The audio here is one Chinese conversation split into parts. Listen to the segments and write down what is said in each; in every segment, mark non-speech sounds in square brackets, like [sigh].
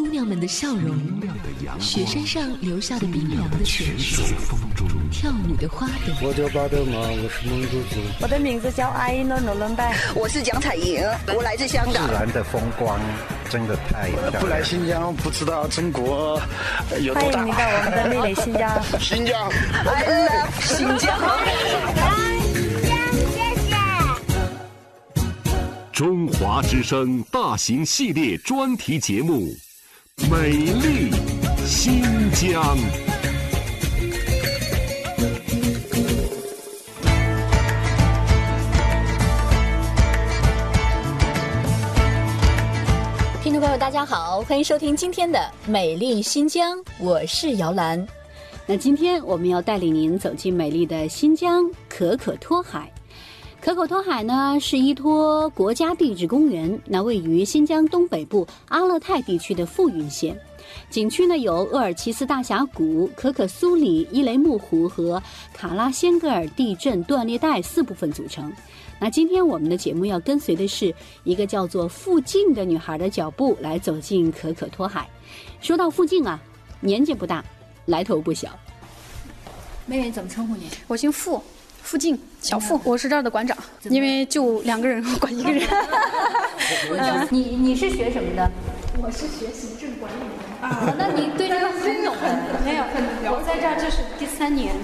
姑娘们的笑容，雪山上留下的冰凉的泉水，跳舞的花朵。我叫巴德玛，我是蒙古族。我的名字叫阿依诺诺伦拜，我是蒋彩莹，我来自香港。自然的风光真的太漂亮。不来新疆不知道中国有多大。欢迎你到我们的美丽新疆。新疆，I love 新疆。中华之声大型系列专题节目。美丽新疆，听众朋友，大家好，欢迎收听今天的《美丽新疆》，我是姚兰。那今天我们要带领您走进美丽的新疆可可托海。可可托海呢是依托国家地质公园，那位于新疆东北部阿勒泰地区的富蕴县。景区呢由鄂尔齐斯大峡谷、可可苏里、伊雷木湖和卡拉仙格尔地震断裂带四部分组成。那今天我们的节目要跟随的是一个叫做附近的女孩的脚步，来走进可可托海。说到附近啊，年纪不大，来头不小。妹妹怎么称呼你？我姓傅。附近小付，我是这儿的馆长，因为就两个人管一个人。[laughs] 你你是学什么的？我是学行政管理的。啊，那你对这个很懂。[laughs] 没有，我在这儿就是第三年。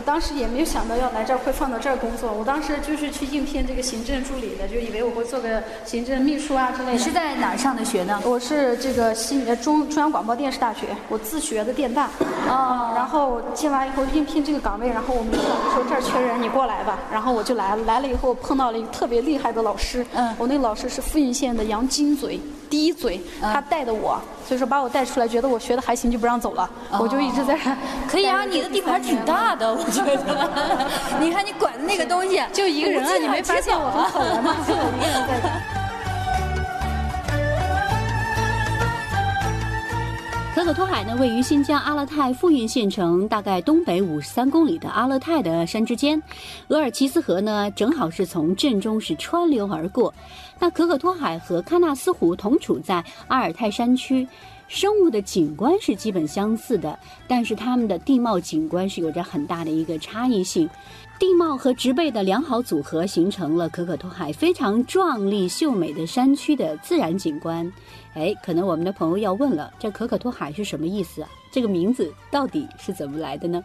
当时也没有想到要来这儿会放到这儿工作，我当时就是去应聘这个行政助理的，就以为我会做个行政秘书啊之类的。你是在哪儿上的学呢？我是这个新呃中中央广播电视大学，我自学的电大。哦。然后进来以后应聘这个岗位，然后我们领导说这儿缺人，你过来吧。然后我就来了，来了以后碰到了一个特别厉害的老师。嗯。我那个老师是富蕴县的杨金嘴。第一嘴，他带的我，所以说把我带出来，觉得我学的还行，就不让走了。我就一直在。[laughs] 可以啊，你的地盘挺大的，我觉得。[laughs] 你看你管的那个东西，就一个人啊，你没发现我很可怜吗？就我一个人在。可可托海呢，位于新疆阿勒泰富蕴县城大概东北五十三公里的阿勒泰的山之间，额尔齐斯河呢正好是从镇中是穿流而过。那可可托海和喀纳斯湖同处在阿尔泰山区，生物的景观是基本相似的，但是它们的地貌景观是有着很大的一个差异性。地貌和植被的良好组合，形成了可可托海非常壮丽秀美的山区的自然景观。哎，可能我们的朋友要问了，这可可托海是什么意思啊？这个名字到底是怎么来的呢？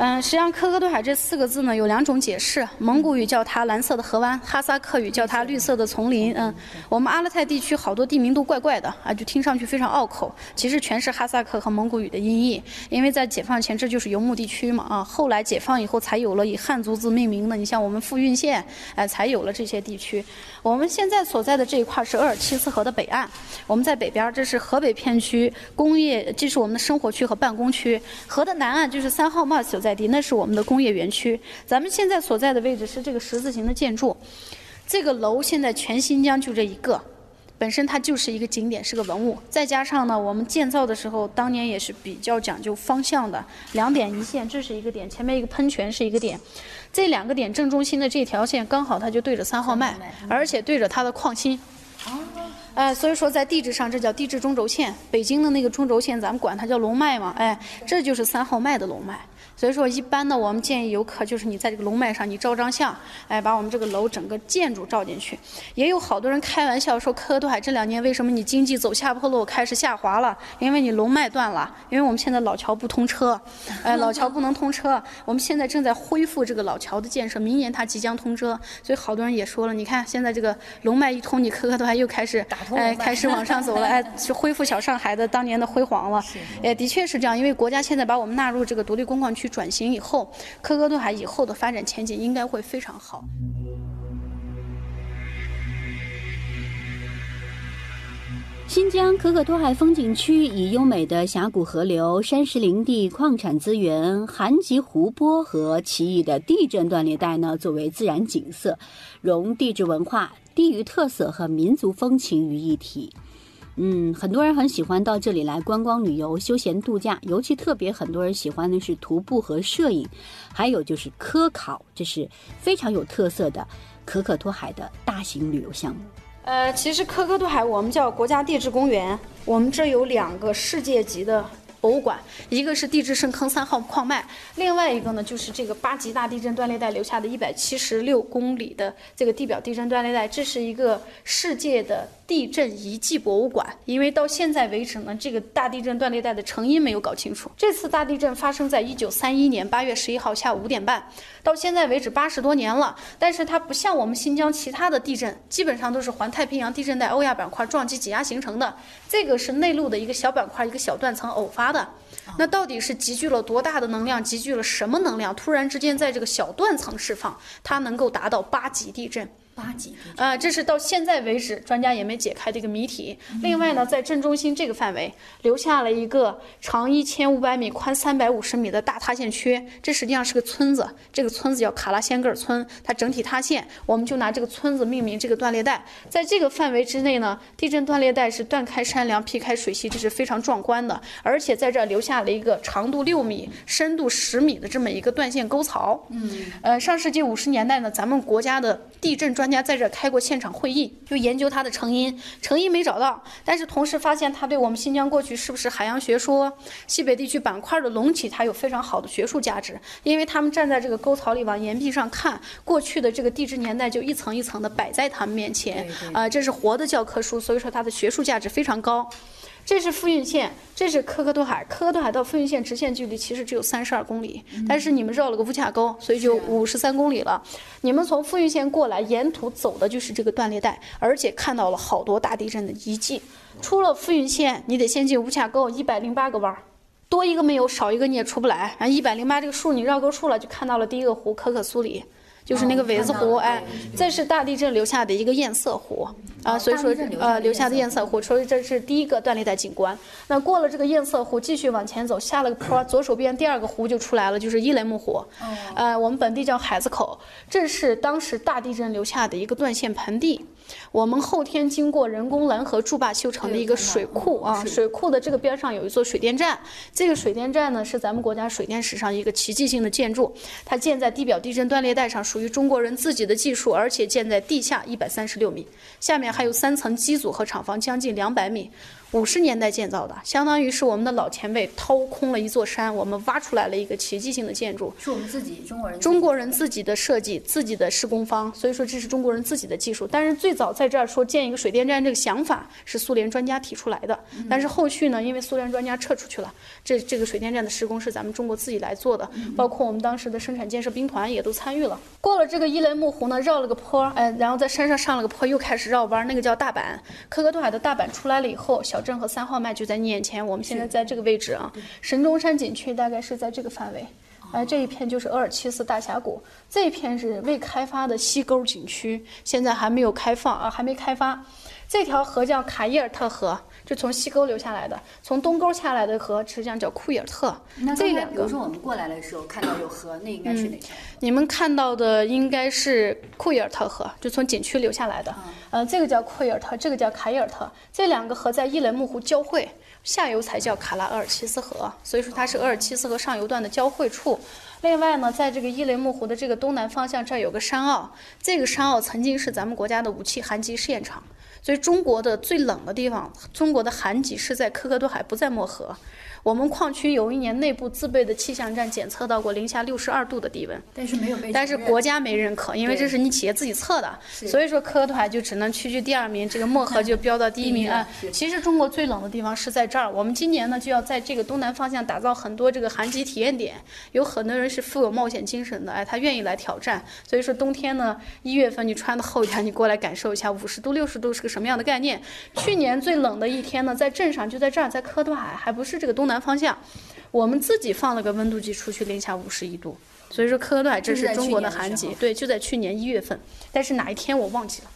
嗯，实际上“可可托海”这四个字呢，有两种解释。蒙古语叫它“蓝色的河湾”，哈萨克语叫它“绿色的丛林”。嗯，我们阿勒泰地区好多地名都怪怪的啊，就听上去非常拗口。其实全是哈萨克和蒙古语的音译。因为在解放前这就是游牧地区嘛啊，后来解放以后才有了以汉族字命名的。你像我们富蕴县，哎，才有了这些地区。我们现在所在的这一块是鄂尔齐斯河的北岸，我们在北边，这是河北片区工业，这是我们的生活区和办公区。河的南岸就是三号坝所。在地，那是我们的工业园区。咱们现在所在的位置是这个十字形的建筑，这个楼现在全新疆就这一个，本身它就是一个景点，是个文物。再加上呢，我们建造的时候，当年也是比较讲究方向的，两点一线，这是一个点，前面一个喷泉是一个点，这两个点正中心的这条线刚好它就对着三号脉，而且对着它的矿心。哦。哎，所以说在地质上这叫地质中轴线。北京的那个中轴线，咱们管它叫龙脉嘛。哎，这就是三号脉的龙脉。所以说，一般呢，我们建议游客就是你在这个龙脉上，你照张相，哎，把我们这个楼整个建筑照进去。也有好多人开玩笑说，可可托海这两年为什么你经济走下坡路，开始下滑了？因为你龙脉断了，因为我们现在老桥不通车，哎，老桥不能通车。我们现在正在恢复这个老桥的建设，明年它即将通车。所以好多人也说了，你看现在这个龙脉一通，你科科都海又开始，哎，开始往上走了，哎，[laughs] 是恢复小上海的当年的辉煌了。哎，的确是这样，因为国家现在把我们纳入这个独立工矿区。转型以后，可可托海以后的发展前景应该会非常好。新疆可可托海风景区以优美的峡谷河流、山石林地、矿产资源、寒极湖泊和奇异的地震断裂带呢，作为自然景色，融地质文化、地域特色和民族风情于一体。嗯，很多人很喜欢到这里来观光旅游、休闲度假，尤其特别很多人喜欢的是徒步和摄影，还有就是科考，这是非常有特色的可可托海的大型旅游项目。呃，其实可可托海我们叫国家地质公园，我们这有两个世界级的博物馆，一个是地质圣坑三号矿脉，另外一个呢就是这个八级大地震断裂带留下的一百七十六公里的这个地表地震断裂带，这是一个世界的。地震遗迹博物馆，因为到现在为止呢，这个大地震断裂带的成因没有搞清楚。这次大地震发生在一九三一年八月十一号下午五点半，到现在为止八十多年了，但是它不像我们新疆其他的地震，基本上都是环太平洋地震带欧亚板块撞击挤压形成的，这个是内陆的一个小板块一个小断层偶发的。那到底是集聚了多大的能量？集聚了什么能量？突然之间在这个小断层释放，它能够达到八级地震。八级啊，这是到现在为止专家也没解开的一个谜题。另外呢，在震中心这个范围留下了一个长一千五百米、宽三百五十米的大塌陷区，这实际上是个村子。这个村子叫卡拉仙格尔村，它整体塌陷，我们就拿这个村子命名这个断裂带。在这个范围之内呢，地震断裂带是断开山梁、劈开水系，这是非常壮观的。而且在这留下了一个长度六米、深度十米的这么一个断线沟槽。嗯，呃，上世纪五十年代呢，咱们国家的地震专专家在这开过现场会议，就研究它的成因，成因没找到，但是同时发现它对我们新疆过去是不是海洋学说、西北地区板块的隆起，它有非常好的学术价值。因为他们站在这个沟槽里往岩壁上看，过去的这个地质年代就一层一层的摆在他们面前，啊，这是活的教科书，所以说它的学术价值非常高。这是富蕴县，这是可可托海。可可托海到富蕴县直线距离其实只有三十二公里，但是你们绕了个乌恰沟，所以就五十三公里了。你们从富蕴县过来，沿途走的就是这个断裂带，而且看到了好多大地震的遗迹。出了富蕴县，你得先进乌恰沟，一百零八个弯儿，多一个没有，少一个你也出不来。然后一百零八这个数你绕沟出了，就看到了第一个湖可可苏里。就是那个苇子湖，哎，这是大地震留下的一个堰塞湖啊，所以说呃留下的堰塞湖，所以这是第一个断裂带景观。那过了这个堰塞湖，继续往前走，下了个坡，左手边第二个湖就出来了，就是伊雷木湖，呃，我们本地叫海子口，这是当时大地震留下的一个断线盆地。我们后天经过人工拦河筑坝修成的一个水库啊，水库的这个边上有一座水电站，这个水电站呢是咱们国家水电史上一个奇迹性的建筑，它建在地表地震断裂带上，属于中国人自己的技术，而且建在地下一百三十六米，下面还有三层机组和厂房，将近两百米。五十年代建造的，相当于是我们的老前辈掏空了一座山，我们挖出来了一个奇迹性的建筑，是我们自己中国人中国人自己的设计，自己的施工方，所以说这是中国人自己的技术。但是最早在这儿说建一个水电站这个想法是苏联专家提出来的，但是后续呢，因为苏联专家撤出去了，这这个水电站的施工是咱们中国自己来做的，包括我们当时的生产建设兵团也都参与了。过了这个伊雷木湖呢，绕了个坡，哎，然后在山上上了个坡，又开始绕弯，那个叫大阪，科格托海的大阪出来了以后，小。镇和三号脉就在你眼前，我们现在在这个位置啊。神中山景区大概是在这个范围，哎，这一片就是额尔齐斯大峡谷，这一片是未开发的西沟景区，现在还没有开放啊，还没开发。这条河叫卡伊尔特河，就从西沟流下来的，从东沟下来的河实际上叫库伊尔特。那这两个，比如说我们过来的时候看到有河，那应该是哪条？你们看到的应该是库伊尔特河，就从景区流下来的。呃，这个叫库伊尔特，这个叫卡伊尔特，这两个河在伊雷木湖交汇，下游才叫卡拉厄尔齐斯河，所以说它是额尔齐斯河上游段的交汇处。另外呢，在这个伊雷木湖的这个东南方向，这儿有个山坳，这个山坳曾经是咱们国家的武器寒极试验场。所以中国的最冷的地方，中国的寒极是在科克多海，不在漠河。我们矿区有一年内部自备的气象站检测到过零下六十二度的低温，但是没有被，但是国家没认可，因为这是你企业自己测的，所以说可可托海就只能屈居第二名，这个漠河就飙到第一名啊。其实中国最冷的地方是在这儿，我们今年呢就要在这个东南方向打造很多这个寒极体验点，有很多人是富有冒险精神的，哎，他愿意来挑战。所以说冬天呢，一月份你穿的厚一点，你过来感受一下五十度、六十度是个什么样的概念。去年最冷的一天呢，在镇上就在这儿，在可可托海，还不是这个东南方向，我们自己放了个温度计出去，零下五十一度。所以说科克托海这是中国的寒极，对，就在去年一月份，但是哪一天我忘记了。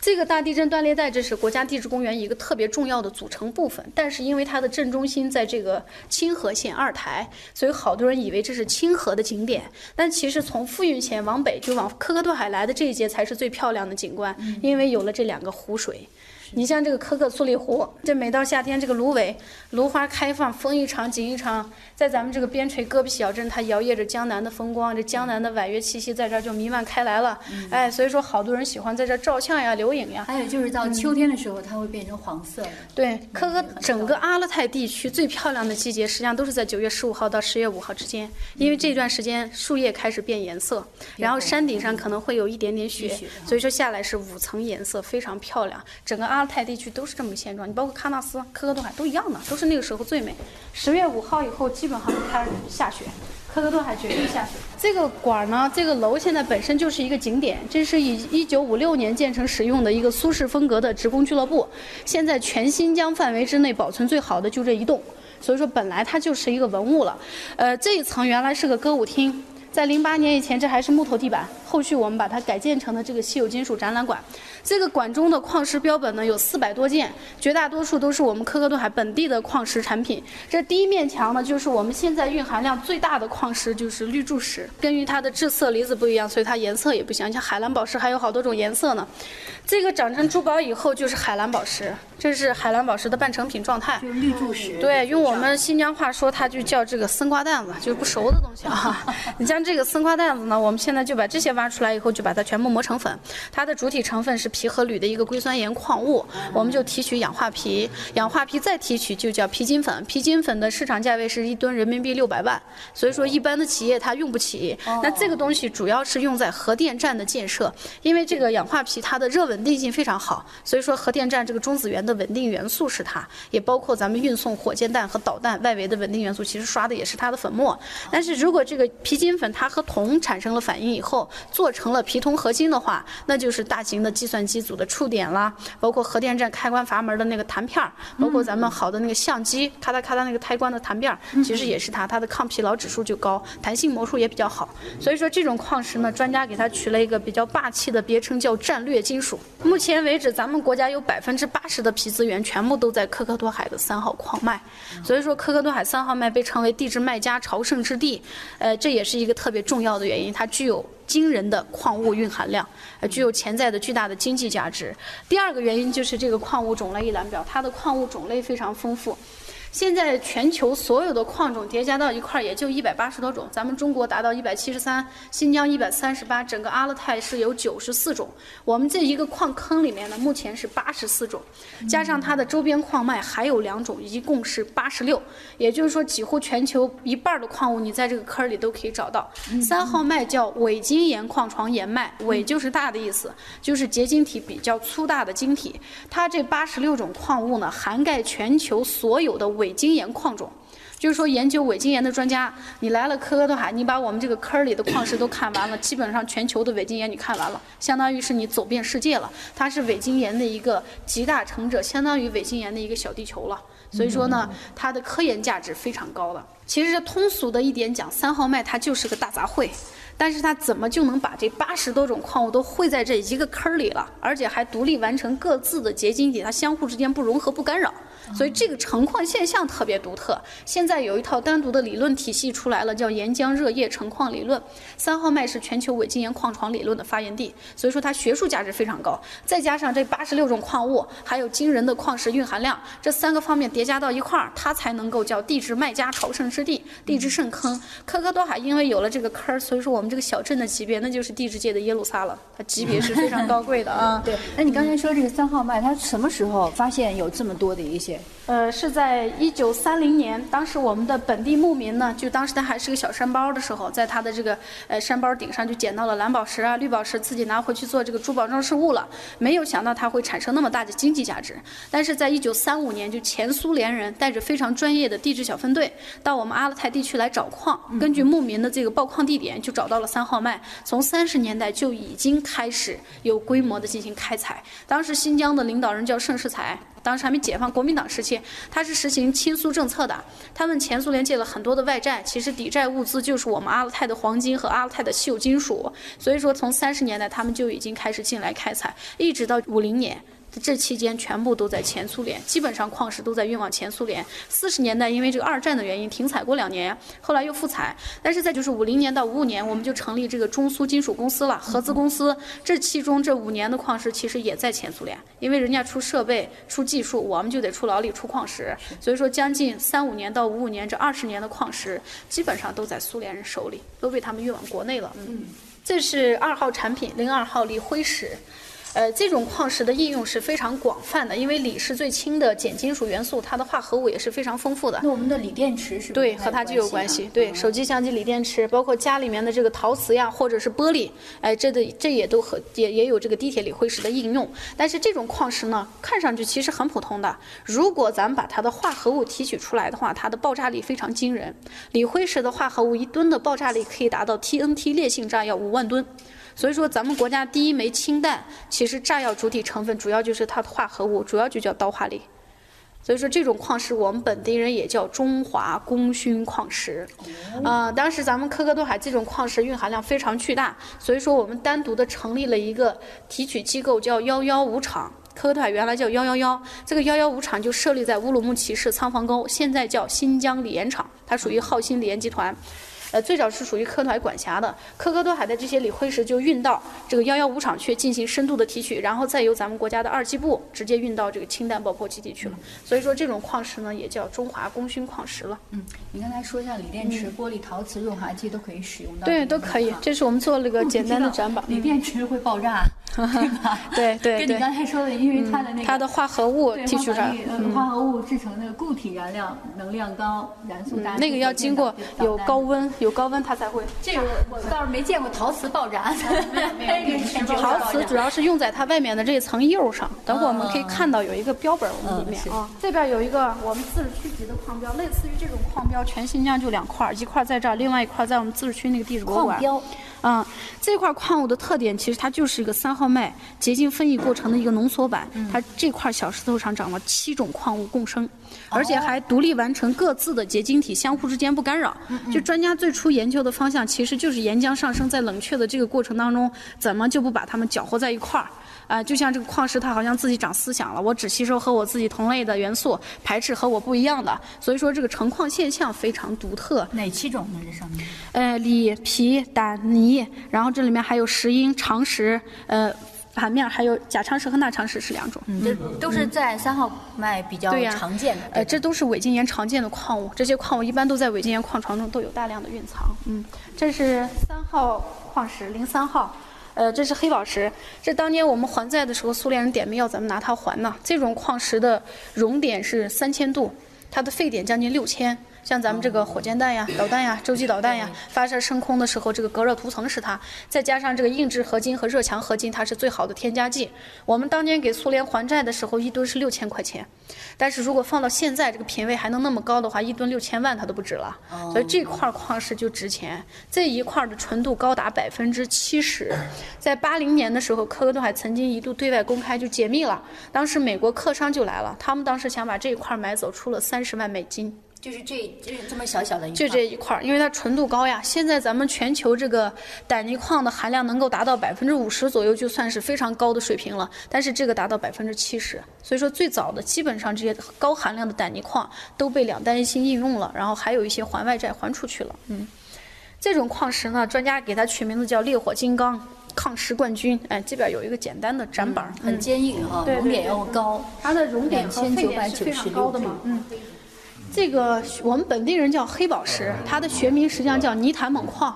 这个大地震断裂带，这是国家地质公园一个特别重要的组成部分。但是因为它的震中心在这个清河县二台，所以好多人以为这是清河的景点。但其实从富蕴县往北，就往科克托海来的这一节才是最漂亮的景观，因为有了这两个湖水。你像这个可可苏里湖，这每到夏天，这个芦苇、芦花开放，风一场景一场，在咱们这个边陲戈壁小镇，它摇曳着江南的风光，这江南的婉约气息在这儿就弥漫开来了。哎，所以说好多人喜欢在这儿照相呀、留影呀。还有就是到秋天的时候，它会变成黄色的。对，可可整个阿勒泰地区最漂亮的季节，实际上都是在九月十五号到十月五号之间，因为这段时间树叶开始变颜色，然后山顶上可能会有一点点雪，所以说下来是五层颜色，非常漂亮。整个阿泰地区都是这么个现状，你包括喀纳斯、科科托海都一样的，都是那个时候最美。十月五号以后，基本上就开始下雪。科科托海绝对下雪。这个馆儿呢，这个楼现在本身就是一个景点，这是以一九五六年建成使用的一个苏式风格的职工俱乐部。现在全新疆范围之内保存最好的就这一栋，所以说本来它就是一个文物了。呃，这一层原来是个歌舞厅，在零八年以前这还是木头地板，后续我们把它改建成了这个稀有金属展览馆。这个馆中的矿石标本呢有四百多件，绝大多数都是我们科克顿海本地的矿石产品。这第一面墙呢，就是我们现在蕴含量最大的矿石，就是绿柱石。根据它的质色离子不一样，所以它颜色也不像。像海蓝宝石还有好多种颜色呢。这个长成珠宝以后就是海蓝宝石，这是海蓝宝石的半成品状态。就是绿柱石。对，用我们新疆话说，它就叫这个生瓜蛋子，就是不熟的东西啊。[laughs] 你像这个丝瓜蛋子呢，我们现在就把这些挖出来以后，就把它全部磨成粉。它的主体成分是皮和铝的一个硅酸盐矿物，我们就提取氧化皮，氧化皮再提取就叫皮金粉。皮金粉的市场价位是一吨人民币六百万，所以说一般的企业它用不起。那这个东西主要是用在核电站的建设，因为这个氧化皮它的热稳定性非常好，所以说核电站这个中子源的稳定元素是它，也包括咱们运送火箭弹和导弹外围的稳定元素，其实刷的也是它的粉末。但是如果这个皮金粉它和铜产生了反应以后，做成了皮铜合金的话，那就是大型的计算机组的触点啦，包括核电站开关阀门的那个弹片儿，包括咱们好的那个相机咔嗒咔嗒那个开关的弹片儿，其实也是它，它的抗疲劳指数就高，弹性模数也比较好。所以说这种矿石呢，专家给它取了一个比较霸气的别称，叫战略金属。目前为止，咱们国家有百分之八十的皮资源全部都在科克托海的三号矿脉，所以说科克托海三号脉被称为地质卖家朝圣之地，呃，这也是一个特特别重要的原因，它具有。惊人的矿物蕴含量，呃，具有潜在的巨大的经济价值。第二个原因就是这个矿物种类一览表，它的矿物种类非常丰富。现在全球所有的矿种叠加到一块儿也就一百八十多种，咱们中国达到一百七十三，新疆一百三十八，整个阿勒泰是有九十四种。我们这一个矿坑里面呢，目前是八十四种，加上它的周边矿脉还有两种，一共是八十六。也就是说，几乎全球一半的矿物你在这个坑里都可以找到。三号脉叫伪晶岩矿床岩脉，伪就是大的意思，就是结晶体比较粗大的晶体。它这八十六种矿物呢，涵盖全球所有的伪伪晶岩矿种。就是说，研究伪晶岩的专家，你来了科科托海，你把我们这个坑里的矿石都看完了，基本上全球的伪晶岩你看完了，相当于是你走遍世界了。它是伪晶岩的一个集大成者，相当于伪晶岩的一个小地球了。所以说呢，它的科研价值非常高的。其实通俗的一点讲，三号脉它就是个大杂烩。但是它怎么就能把这八十多种矿物都汇在这一个坑里了，而且还独立完成各自的结晶体，它相互之间不融合不干扰，所以这个成矿现象特别独特。现在有一套单独的理论体系出来了，叫岩浆热液成矿理论。三号脉是全球伪晶岩矿床理论的发源地，所以说它学术价值非常高。再加上这八十六种矿物，还有惊人的矿石蕴含量，这三个方面叠加到一块儿，它才能够叫地质麦加朝圣之地、地质圣坑。科科多海因为有了这个坑儿，所以说我们。这个小镇的级别，那就是地质界的耶路撒冷，它级别是非常高贵的啊。[laughs] 对，那你刚才说这个三号脉，它什么时候发现有这么多的一些？呃，是在一九三零年，当时我们的本地牧民呢，就当时他还是个小山包的时候，在他的这个呃山包顶上就捡到了蓝宝石啊、绿宝石，自己拿回去做这个珠宝装饰物了。没有想到它会产生那么大的经济价值。但是在一九三五年，就前苏联人带着非常专业的地质小分队到我们阿勒泰地区来找矿，根据牧民的这个报矿地点，就找到了三号脉。从三十年代就已经开始有规模的进行开采。当时新疆的领导人叫盛世才。当时还没解放，国民党时期，他是实行亲苏政策的。他们前苏联借了很多的外债，其实抵债物资就是我们阿勒泰的黄金和阿勒泰的稀有金属。所以说，从三十年代他们就已经开始进来开采，一直到五零年。这期间全部都在前苏联，基本上矿石都在运往前苏联。四十年代因为这个二战的原因停采过两年，后来又复采。但是在就是五零年到五五年，我们就成立这个中苏金属公司了，合资公司。这其中这五年的矿石其实也在前苏联，因为人家出设备、出技术，我们就得出劳力、出矿石。所以说，将近三五年到五五年这二十年的矿石，基本上都在苏联人手里，都被他们运往国内了。嗯，这是二号产品零二号锂辉石。呃，这种矿石的应用是非常广泛的，因为锂是最轻的碱金属元素，它的化合物也是非常丰富的。那我们的锂电池是？对，和它就有关系。对，手机、相机锂电池，包括家里面的这个陶瓷呀，或者是玻璃，哎，这的这也都和也也有这个地铁锂辉石的应用。但是这种矿石呢，看上去其实很普通的。如果咱们把它的化合物提取出来的话，它的爆炸力非常惊人。锂辉石的化合物一吨的爆炸力可以达到 TNT 烈性炸药五万吨。所以说，咱们国家第一枚氢弹，其实炸药主体成分主要就是它的化合物，主要就叫刀化锂。所以说，这种矿石我们本地人也叫中华功勋矿石。呃，当时咱们科克多海这种矿石蕴含量非常巨大，所以说我们单独的成立了一个提取机构，叫幺幺五厂。科克多海原来叫幺幺幺，这个幺幺五厂就设立在乌鲁木齐市仓房沟，现在叫新疆锂盐厂，它属于浩鑫锂盐集团。呃，最早是属于科团管辖的，科科多海的这些锂辉石就运到这个幺幺五厂去进行深度的提取，然后再由咱们国家的二机部直接运到这个氢弹爆破基地去了。所以说这种矿石呢，也叫中华功勋矿石了。嗯，你刚才说像锂电池、玻璃、陶瓷、润滑剂都可以使用到。对，都可以。这是我们做了个简单的展板。锂电池会爆炸，[laughs] 对吧？对对对。跟你刚才说的，因为它的那个它的化合物提取出来，化合物制成那个固体燃料能量高，燃速大。那个要经过有高温，有高温它才会。这个我倒是没见过陶瓷爆燃 [laughs] [laughs] 陶瓷主要是用在它外面的这一层釉上。等会儿我们可以看到有一个标本，我们里面啊，这边有一个我们自治区级的矿标，类似于这种矿标，全新疆就两块，一块在这儿，另外一块在我们自治区那个地质博物馆。矿标。嗯，这块矿物的特点其实它就是一个三号脉结晶分异过程的一个浓缩版。它这块小石头上长了七种矿物共生，而且还独立完成各自的结晶体，相互之间不干扰。就专家最初研究的方向其实就是岩浆上升在冷却的这个过程当中，怎么就不把它们搅和在一块儿？啊，就像这个矿石，它好像自己长思想了，我只吸收和我自己同类的元素，排斥和我不一样的。所以说这个成矿现象非常独特。哪七种呢？这上面？呃，锂、铍、胆、泥，然后这里面还有石英、长石，呃，反面还有假长石和钠长石是两种。嗯，这都是在三号脉比较常见的。呃，这都是伪晶岩常见的矿物，这些矿物一般都在伪晶岩矿床中都有大量的蕴藏。嗯，这是三号矿石，零三号。呃，这是黑宝石，这当年我们还债的时候，苏联人点名要咱们拿它还呢。这种矿石的熔点是三千度，它的沸点将近六千。像咱们这个火箭弹呀、导弹呀、洲际导弹呀，发射升空的时候，这个隔热涂层是它，再加上这个硬质合金和热强合金，它是最好的添加剂。我们当年给苏联还债的时候，一吨是六千块钱，但是如果放到现在，这个品位还能那么高的话，一吨六千万它都不止了。所以这块矿石就值钱，这一块的纯度高达百分之七十。在八零年的时候，科科多海曾经一度对外公开就解密了，当时美国客商就来了，他们当时想把这一块买走，出了三十万美金。就是这这这么小小的一块就这一块儿，因为它纯度高呀。现在咱们全球这个胆泥矿的含量能够达到百分之五十左右，就算是非常高的水平了。但是这个达到百分之七十，所以说最早的基本上这些高含量的胆泥矿都被两弹一星应用了，然后还有一些还外债还出去了。嗯，这种矿石呢，专家给它取名字叫烈火金刚、抗石冠军。哎，这边有一个简单的展板，很坚硬啊，熔点要高，它的熔点和沸点是非常高的嘛。嗯。这个我们本地人叫黑宝石，它的学名实际上叫泥坦锰矿。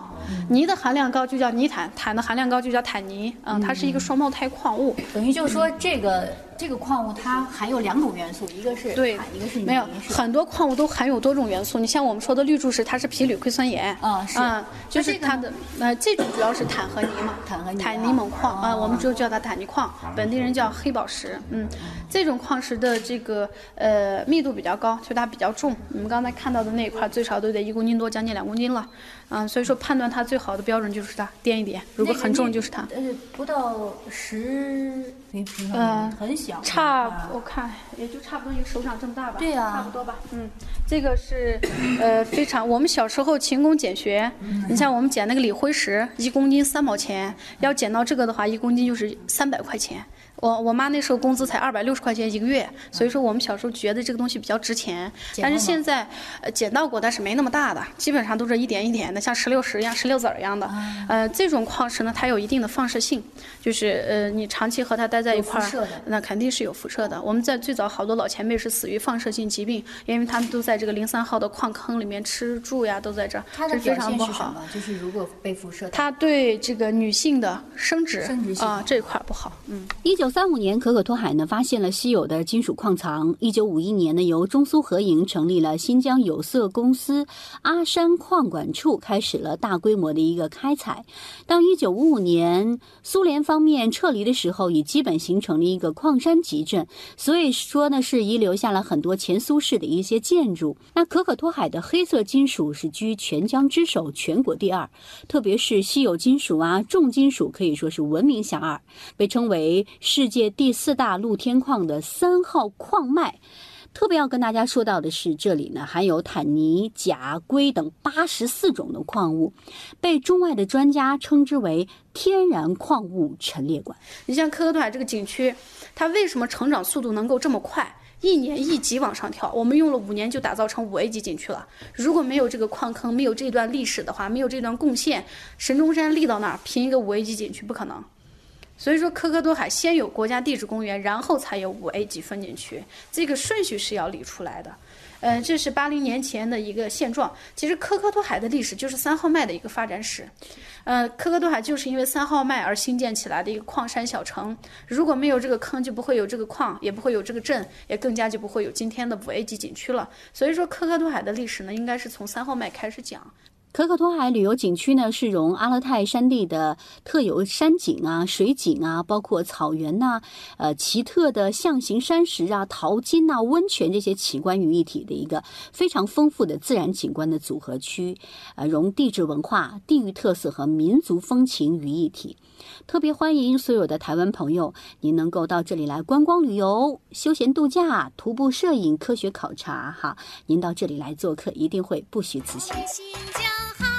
泥的含量高就叫泥坦，坦的含量高就叫坦泥。嗯，它是一个双胞胎矿物。等于就是说，这个这个矿物它含有两种元素，一个是对，一个是没有。很多矿物都含有多种元素。你像我们说的绿柱石，它是铍铝硅酸盐。啊，是。嗯，就是它的呃，这种主要是钽和泥嘛。钽和泥。钽泥锰矿啊，我们就叫它钽泥矿，本地人叫黑宝石。嗯，这种矿石的这个呃密度比较高，所以它比较重。我们刚才看到的那一块最少都得一公斤多，将近两公斤了。嗯，所以说判断它最好的标准就是它掂一掂，如果很重就是它。呃，不到十平平方呃，很小。差我看也就差不多一个手掌这么大吧。对呀差不多吧。嗯，这个是呃非常，我们小时候勤工俭学，你像我们捡那个锂辉石，一公斤三毛钱，要捡到这个的话，一公斤就是三百块钱。我我妈那时候工资才二百六十块钱一个月，所以说我们小时候觉得这个东西比较值钱。但是现在，呃，捡到过，但是没那么大的，基本上都是一点一点的，像石榴石一样、石榴籽儿一样的。呃，这种矿石呢，它有一定的放射性，就是呃，你长期和它待在一块儿那肯定是有辐射的。我们在最早好多老前辈是死于放射性疾病，因为他们都在这个零三号的矿坑里面吃住呀，都在这儿，这非常不好。就是如果被辐射，它对这个女性的生殖啊、这一块儿不好，嗯。一九三五年，可可托海呢发现了稀有的金属矿藏。一九五一年呢，由中苏合营成立了新疆有色公司阿山矿管处，开始了大规模的一个开采。到一九五五年，苏联方面撤离的时候，已基本形成了一个矿山集镇，所以说呢，是遗留下了很多前苏式的一些建筑。那可可托海的黑色金属是居全疆之首，全国第二，特别是稀有金属啊、重金属可以说是闻名遐迩。被称为世界第四大露天矿的三号矿脉。特别要跟大家说到的是，这里呢含有坦尼、钾、硅等八十四种的矿物，被中外的专家称之为天然矿物陈列馆。你像科科托海这个景区，它为什么成长速度能够这么快？一年一级往上跳，我们用了五年就打造成五 A 级景区了。如果没有这个矿坑，没有这段历史的话，没有这段贡献，神中山立到那儿评一个五 A 级景区不可能。所以说，科科多海先有国家地质公园，然后才有五 A 级风景区，这个顺序是要理出来的。嗯，这是八零年前的一个现状。其实科科多海的历史就是三号脉的一个发展史。呃，科科多海就是因为三号脉而兴建起来的一个矿山小城。如果没有这个坑，就不会有这个矿，也不会有这个镇，也更加就不会有今天的五 A 级景区了。所以说，科科多海的历史呢，应该是从三号脉开始讲。可可托海旅游景区呢，是融阿勒泰山地的特有山景啊、水景啊，包括草原呐、呃奇特的象形山石啊、淘金呐、温泉这些奇观于一体的一个非常丰富的自然景观的组合区，呃，融地质文化、地域特色和民族风情于一体。特别欢迎所有的台湾朋友，您能够到这里来观光旅游、休闲度假、徒步摄影、科学考察，哈，您到这里来做客，一定会不虚此行。新疆好